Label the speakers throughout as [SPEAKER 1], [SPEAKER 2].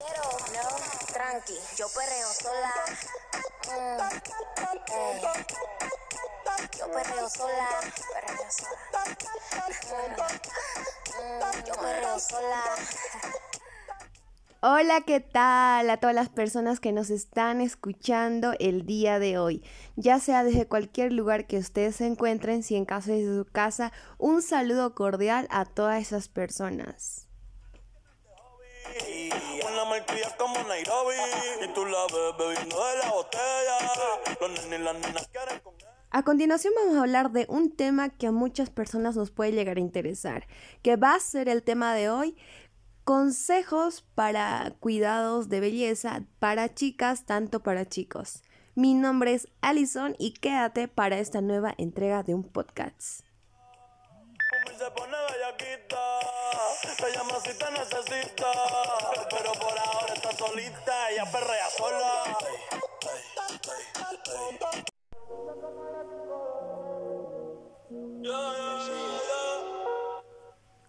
[SPEAKER 1] Pero no, tranqui, yo perreo sola. Mm, eh. Yo perreo sola, perreo mm, yo perreo sola.
[SPEAKER 2] Hola, ¿qué tal a todas las personas que nos están escuchando el día de hoy? Ya sea desde cualquier lugar que ustedes se encuentren, si en caso de su casa, un saludo cordial a todas esas personas. A continuación vamos a hablar de un tema que a muchas personas nos puede llegar a interesar, que va a ser el tema de hoy, consejos para cuidados de belleza para chicas, tanto para chicos. Mi nombre es Alison y quédate para esta nueva entrega de un podcast.
[SPEAKER 3] Mami se pone bellaquita, llama si te necesita, pero por ahora está solita, ella perrea sola.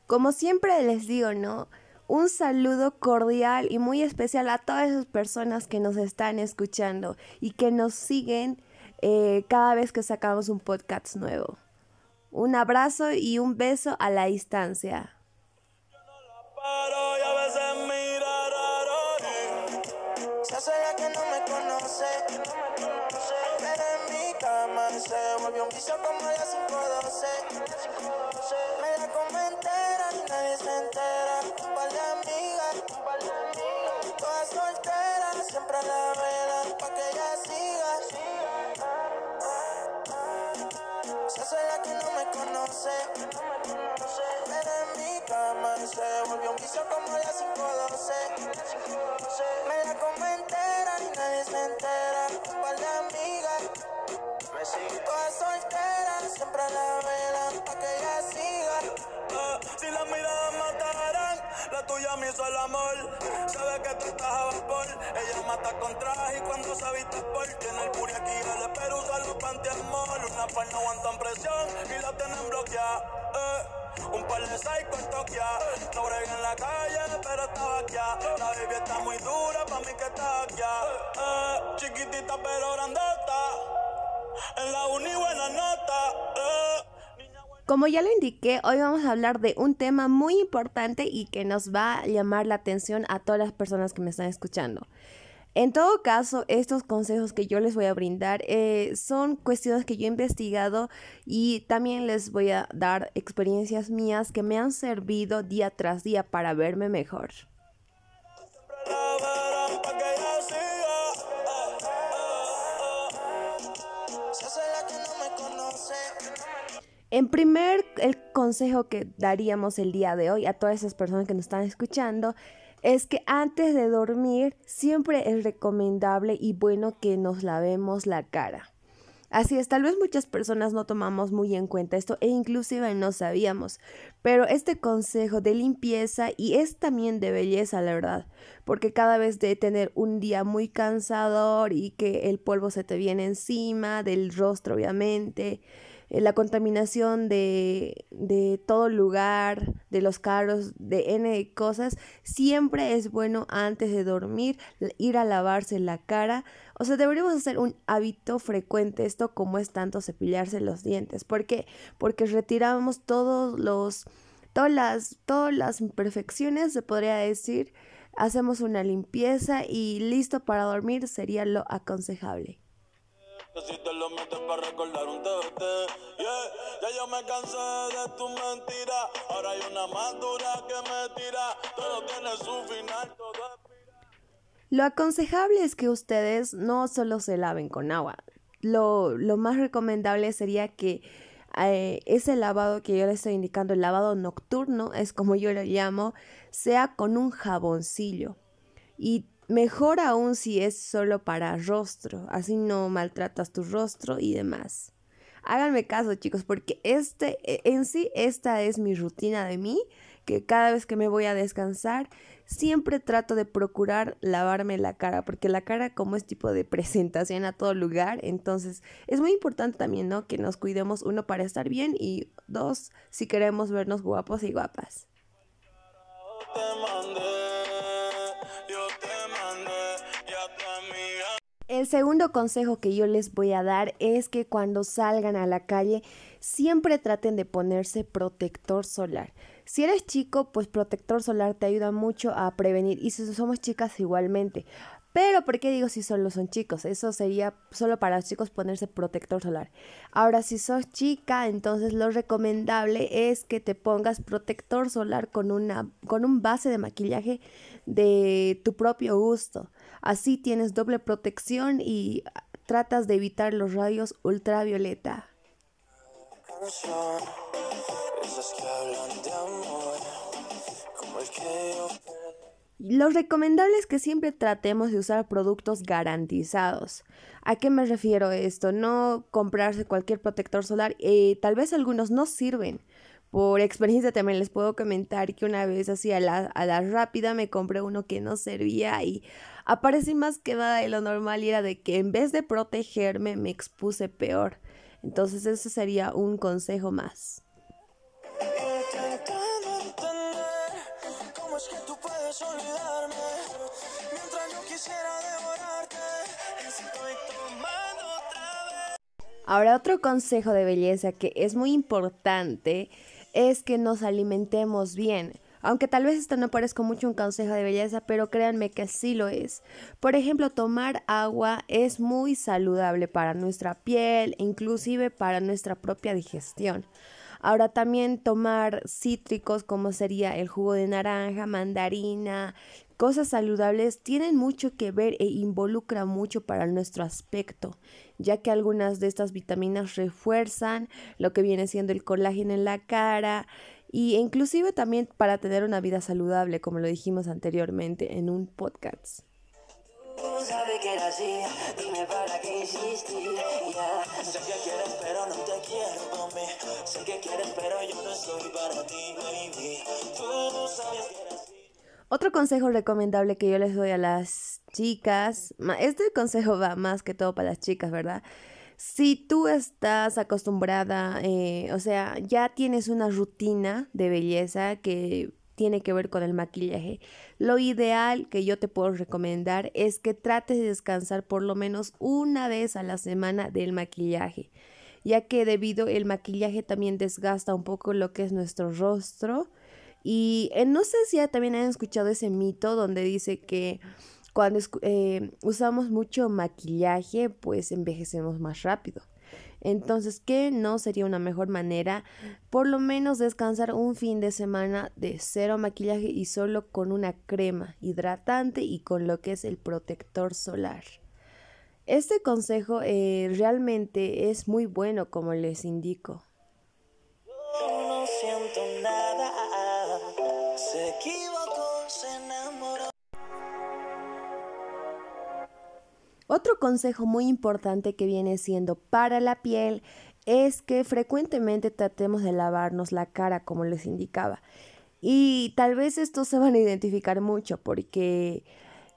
[SPEAKER 2] Como siempre les digo, ¿no? Un saludo cordial y muy especial a todas esas personas que nos están escuchando y que nos siguen eh, cada vez que sacamos un podcast nuevo. Un abrazo y un beso a la distancia.
[SPEAKER 4] Se volvió un como las 512. Me la y nadie se entera. Siempre 12. En mi cama y se volvió un vicio como las 512. Me la como entera y nadie se entera. ¿Cuál de amiga? Me sigue toda soltera, siempre a la vela, pa' que ella siga.
[SPEAKER 3] Si la mirada matarán, la tuya me hizo el amor. Sabe que tú estás a vapor, ella mata con traje y cuando se viste por tiene el puri aquí
[SPEAKER 2] como ya lo indiqué, hoy vamos a hablar de un tema muy importante y que nos va a llamar la atención a todas las personas que me están escuchando. En todo caso, estos consejos que yo les voy a brindar eh, son cuestiones que yo he investigado y también les voy a dar experiencias mías que me han servido día tras día para verme mejor. En primer, el consejo que daríamos el día de hoy a todas esas personas que nos están escuchando es que antes de dormir siempre es recomendable y bueno que nos lavemos la cara. Así es, tal vez muchas personas no tomamos muy en cuenta esto e inclusive no sabíamos, pero este consejo de limpieza y es también de belleza, la verdad, porque cada vez de tener un día muy cansador y que el polvo se te viene encima, del rostro obviamente, eh, la contaminación de, todo lugar, de los carros, de N cosas, siempre es bueno antes de dormir ir a lavarse la cara. O sea, deberíamos hacer un hábito frecuente esto como es tanto cepillarse los dientes. ¿Por qué? Porque retiramos todos los, todas las, todas las imperfecciones, se podría decir. Hacemos una limpieza y listo para dormir sería lo aconsejable.
[SPEAKER 3] Lo
[SPEAKER 2] aconsejable es que ustedes no solo se laven con agua. Lo, lo más recomendable sería que eh, ese lavado que yo les estoy indicando, el lavado nocturno, es como yo lo llamo, sea con un jaboncillo. Y mejor aún si es solo para rostro, así no maltratas tu rostro y demás. Háganme caso, chicos, porque este e- en sí esta es mi rutina de mí, que cada vez que me voy a descansar, siempre trato de procurar lavarme la cara, porque la cara como es tipo de presentación a todo lugar, entonces es muy importante también, ¿no? Que nos cuidemos uno para estar bien y dos, si queremos vernos guapos y guapas. El segundo consejo que yo les voy a dar es que cuando salgan a la calle siempre traten de ponerse protector solar. Si eres chico, pues protector solar te ayuda mucho a prevenir y si somos chicas igualmente. Pero, ¿por qué digo si solo son chicos? Eso sería solo para los chicos ponerse protector solar. Ahora, si sos chica, entonces lo recomendable es que te pongas protector solar con, una, con un base de maquillaje de tu propio gusto. Así tienes doble protección y tratas de evitar los rayos ultravioleta. Lo recomendable es que siempre tratemos de usar productos garantizados. ¿A qué me refiero esto? No comprarse cualquier protector solar. Eh, tal vez algunos no sirven. Por experiencia también les puedo comentar que una vez así a la, a la rápida me compré uno que no servía y aparecí más que nada de lo normal era de que en vez de protegerme me expuse peor. Entonces ese sería un consejo más. Ahora otro consejo de belleza que es muy importante es que nos alimentemos bien. Aunque tal vez esto no parezca mucho un consejo de belleza, pero créanme que sí lo es. Por ejemplo, tomar agua es muy saludable para nuestra piel, inclusive para nuestra propia digestión. Ahora también tomar cítricos como sería el jugo de naranja, mandarina, cosas saludables tienen mucho que ver e involucra mucho para nuestro aspecto, ya que algunas de estas vitaminas refuerzan lo que viene siendo el colágeno en la cara y inclusive también para tener una vida saludable, como lo dijimos anteriormente en un podcast. Otro consejo recomendable que yo les doy a las chicas, este consejo va más que todo para las chicas, ¿verdad? Si tú estás acostumbrada, eh, o sea, ya tienes una rutina de belleza que tiene que ver con el maquillaje, lo ideal que yo te puedo recomendar es que trates de descansar por lo menos una vez a la semana del maquillaje, ya que debido el maquillaje también desgasta un poco lo que es nuestro rostro. Y eh, no sé si ya también han escuchado ese mito donde dice que cuando eh, usamos mucho maquillaje, pues envejecemos más rápido. Entonces, ¿qué no sería una mejor manera? Por lo menos descansar un fin de semana de cero maquillaje y solo con una crema hidratante y con lo que es el protector solar. Este consejo eh, realmente es muy bueno, como les indico. Otro consejo muy importante que viene siendo para la piel es que frecuentemente tratemos de lavarnos la cara como les indicaba. Y tal vez estos se van a identificar mucho porque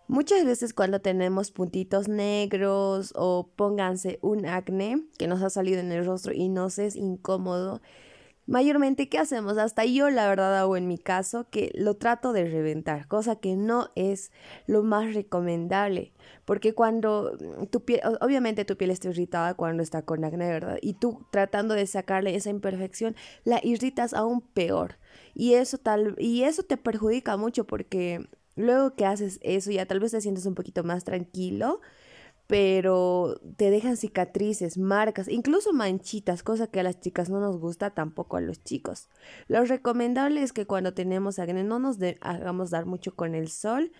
[SPEAKER 2] muchas veces cuando tenemos puntitos negros o pónganse un acné que nos ha salido en el rostro y nos es incómodo, Mayormente, ¿qué hacemos? Hasta yo, la verdad, hago en mi caso que lo trato de reventar, cosa que no es lo más recomendable, porque cuando mm, tu piel, obviamente tu piel está irritada cuando está con acné, ¿verdad? Y tú tratando de sacarle esa imperfección, la irritas aún peor. Y eso tal, y eso te perjudica mucho porque luego que haces eso ya tal vez te sientes un poquito más tranquilo pero te dejan cicatrices, marcas, incluso manchitas, cosa que a las chicas no nos gusta, tampoco a los chicos. Lo recomendable es que cuando tenemos acné no nos hagamos dar mucho con el sol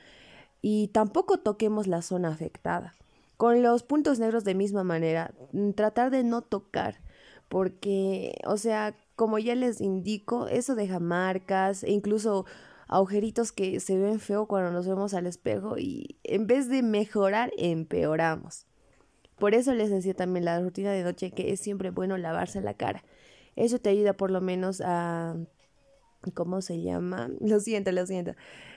[SPEAKER 2] y tampoco toquemos la zona afectada. Con los puntos negros de misma manera, mm, tratar de no tocar, porque, o sea, como ya les indico, eso deja marcas e incluso agujeritos que se ven feo cuando nos vemos al espejo y en vez de mejorar, empeoramos. Por eso les decía también la rutina de noche que es siempre bueno lavarse la cara. Eso te ayuda por lo menos a... ¿Cómo se llama? Lo siento, lo siento.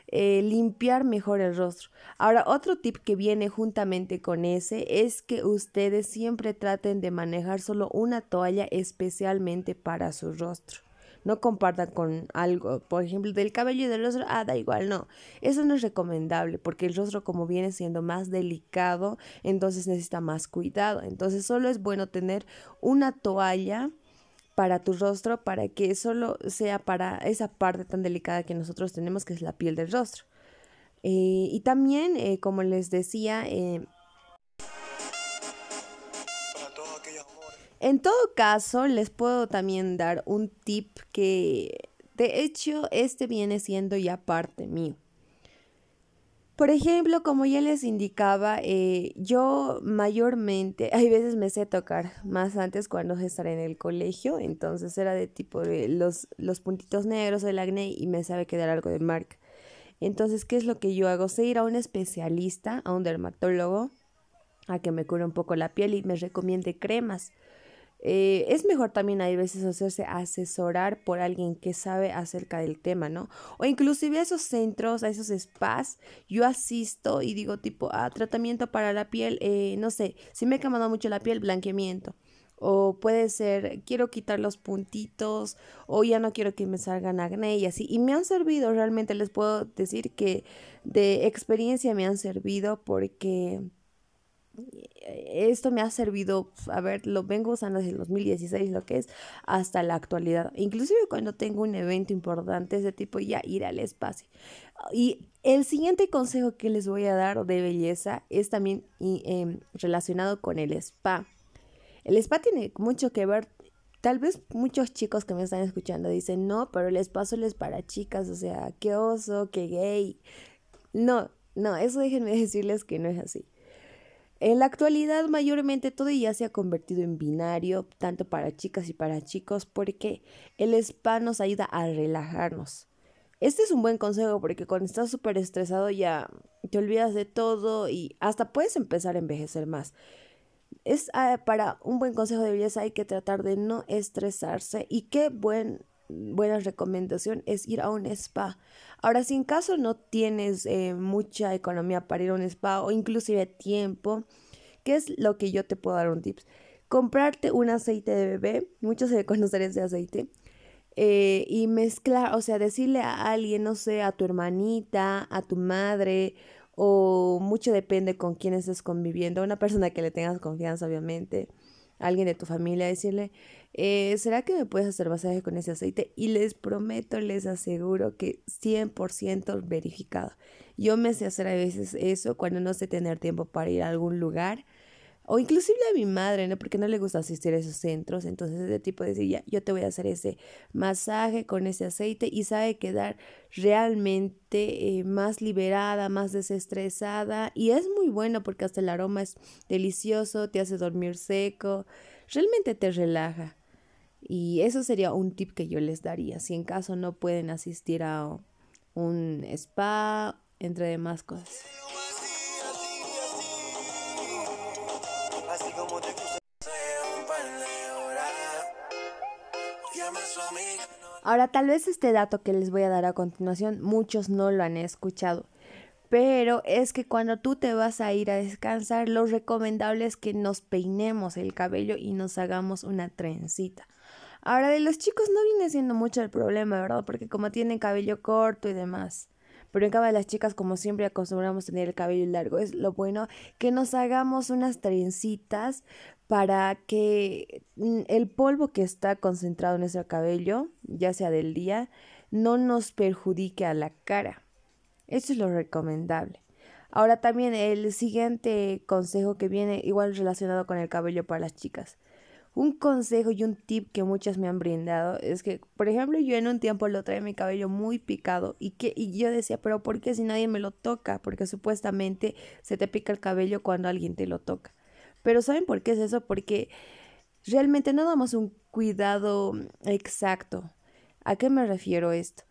[SPEAKER 2] Eh, limpiar mejor el rostro. Ahora, otro tip que viene juntamente con ese es que ustedes siempre traten de manejar solo una toalla especialmente para su rostro. No compartan con algo, por ejemplo, del cabello y del rostro, ah, da igual, no. Eso no es recomendable porque el rostro como viene siendo más delicado, entonces necesita más cuidado. Entonces solo es bueno tener una toalla para tu rostro para que solo sea para esa parte tan delicada que nosotros tenemos que es la piel del rostro. Eh, y también, eh, como les decía, eh, en todo caso, les puedo también dar un tip que, de hecho, este viene siendo ya parte mío. Por ejemplo, como ya les indicaba, eh, yo mayormente, hay veces me sé tocar más antes cuando estaré en el colegio, entonces era de tipo de los, los puntitos negros, el acné y me sabe quedar algo de marca. Entonces, ¿qué es lo que yo hago? Sé ir a un especialista, a un dermatólogo, a que me cure un poco la piel y me recomiende cremas. Eh, es mejor también hay veces hacerse asesorar por alguien que sabe acerca del tema, ¿no? O inclusive a esos centros, a esos spas, yo asisto y digo tipo, ah, tratamiento para la piel, eh, no sé, si me he quemado mucho la piel, blanqueamiento. O puede ser, quiero quitar los puntitos, o ya no quiero que me salgan acné y así. Y me han servido, realmente les puedo decir que de experiencia me han servido porque esto me ha servido, a ver, lo vengo usando desde el 2016, lo que es hasta la actualidad. Inclusive cuando tengo un evento importante, ese tipo, ya ir al espacio. Y el siguiente consejo que les voy a dar de belleza es también em, relacionado con el spa. El spa tiene mucho que ver, tal vez muchos chicos que me están escuchando dicen, no, pero el spa solo es para chicas, o sea, qué oso, qué gay. No, no, eso déjenme decirles que no es así. En la actualidad mayormente todo ya se ha convertido en binario, tanto para chicas y para chicos, porque el spa nos ayuda a relajarnos. Este es un buen consejo porque cuando estás súper estresado ya te olvidas de todo y hasta puedes empezar a envejecer más. Es ah, para un buen consejo de belleza hay que tratar de no estresarse y qué buen buena recomendación es ir a un spa. Ahora, si en caso no tienes eh, mucha economía para ir a un spa o inclusive tiempo, ¿qué es lo que yo te puedo dar un tips? Comprarte un aceite de bebé, muchos se conocer ese aceite, eh, y mezclar, o sea, decirle a alguien, no sé, a tu hermanita, a tu madre, o mucho depende con quién estés conviviendo, una persona que le tengas confianza, obviamente, alguien de tu familia, decirle, eh, ¿será que me puedes hacer masaje con ese aceite? Y les prometo, les aseguro que 100% verificado. Yo me sé hacer a veces eso cuando no sé tener tiempo para ir a algún lugar. O inclusive a mi madre, ¿no? Porque no le gusta asistir a esos centros. Entonces ese tipo de decir, ya, yo te voy a hacer ese masaje con ese aceite y sabe quedar realmente eh, más liberada, más desestresada. Y es muy bueno porque hasta el aroma es delicioso, te hace dormir seco, realmente te relaja. Y eso sería un tip que yo les daría, si en caso no pueden asistir a un spa, entre demás cosas. Ahora, tal vez este dato que les voy a dar a continuación, muchos no lo han escuchado, pero es que cuando tú te vas a ir a descansar, lo recomendable es que nos peinemos el cabello y nos hagamos una trencita. Ahora, de los chicos no viene siendo mucho el problema, ¿verdad? Porque como tienen cabello corto y demás. Pero en cambio las chicas, como siempre acostumbramos tener el cabello largo, es lo bueno que nos hagamos unas trencitas para que mm, el polvo que está concentrado en nuestro cabello, ya sea del día, no nos perjudique a la cara. Eso es lo recomendable. Ahora también el siguiente consejo que viene igual relacionado con el cabello para las chicas. Un consejo y un tip que muchas me han brindado es que, por ejemplo, yo en un tiempo lo traía mi cabello muy picado y que y yo decía, pero ¿por qué si nadie me lo toca? Porque supuestamente se te pica el cabello cuando alguien te lo toca. Pero ¿saben por qué es eso? Porque realmente no damos un cuidado exacto. ¿A qué me refiero esto?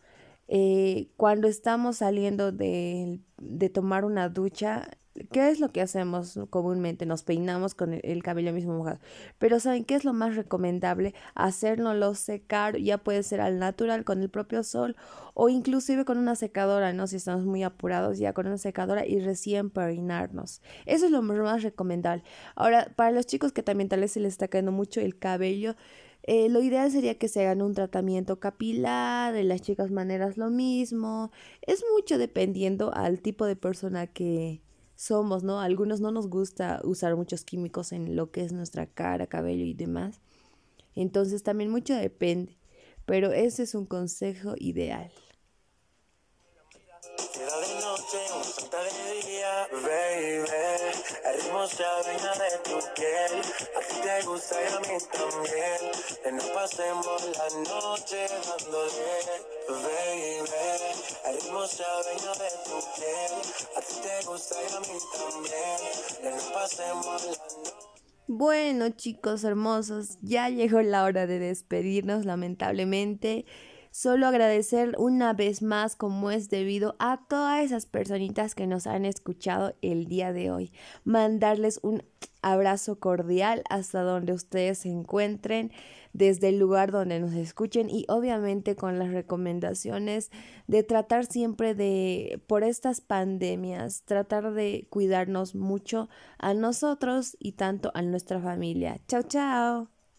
[SPEAKER 2] Eh, cuando estamos saliendo de, de tomar una ducha, ¿Qué es lo que hacemos comúnmente? Nos peinamos con el, cabello mismo mojado. Pero ¿saben qué es lo más recomendable? Hacérnoslo secar, ya puede ser al natural con el propio sol o inclusive con una secadora, ¿no? Si estamos muy apurados, ya con una secadora y recién peinarnos. Eso es lo más recomendable. Ahora, para los chicos que también tal vez se les está cayendo mucho el cabello, Eh, lo ideal sería que se hagan un tratamiento capilar, en las chicas maneras lo mismo. Es mucho dependiendo al tipo de persona que somos, ¿no? algunos no nos gusta usar muchos químicos en lo que es nuestra cara, cabello y demás. Entonces también mucho depende, pero ese es un consejo ideal.
[SPEAKER 4] De noche, un de día, baby.
[SPEAKER 2] Bueno chicos hermosos, ya llegó la hora de despedirnos lamentablemente. Solo agradecer una vez más como es debido a todas esas personitas que nos han escuchado el día de hoy. Mandarles un abrazo cordial hasta donde ustedes se encuentren, desde el lugar donde nos escuchen y obviamente con las recomendaciones de tratar siempre de, por estas pandemias, tratar de cuidarnos mucho a nosotros y tanto a nuestra familia. Chao, chao.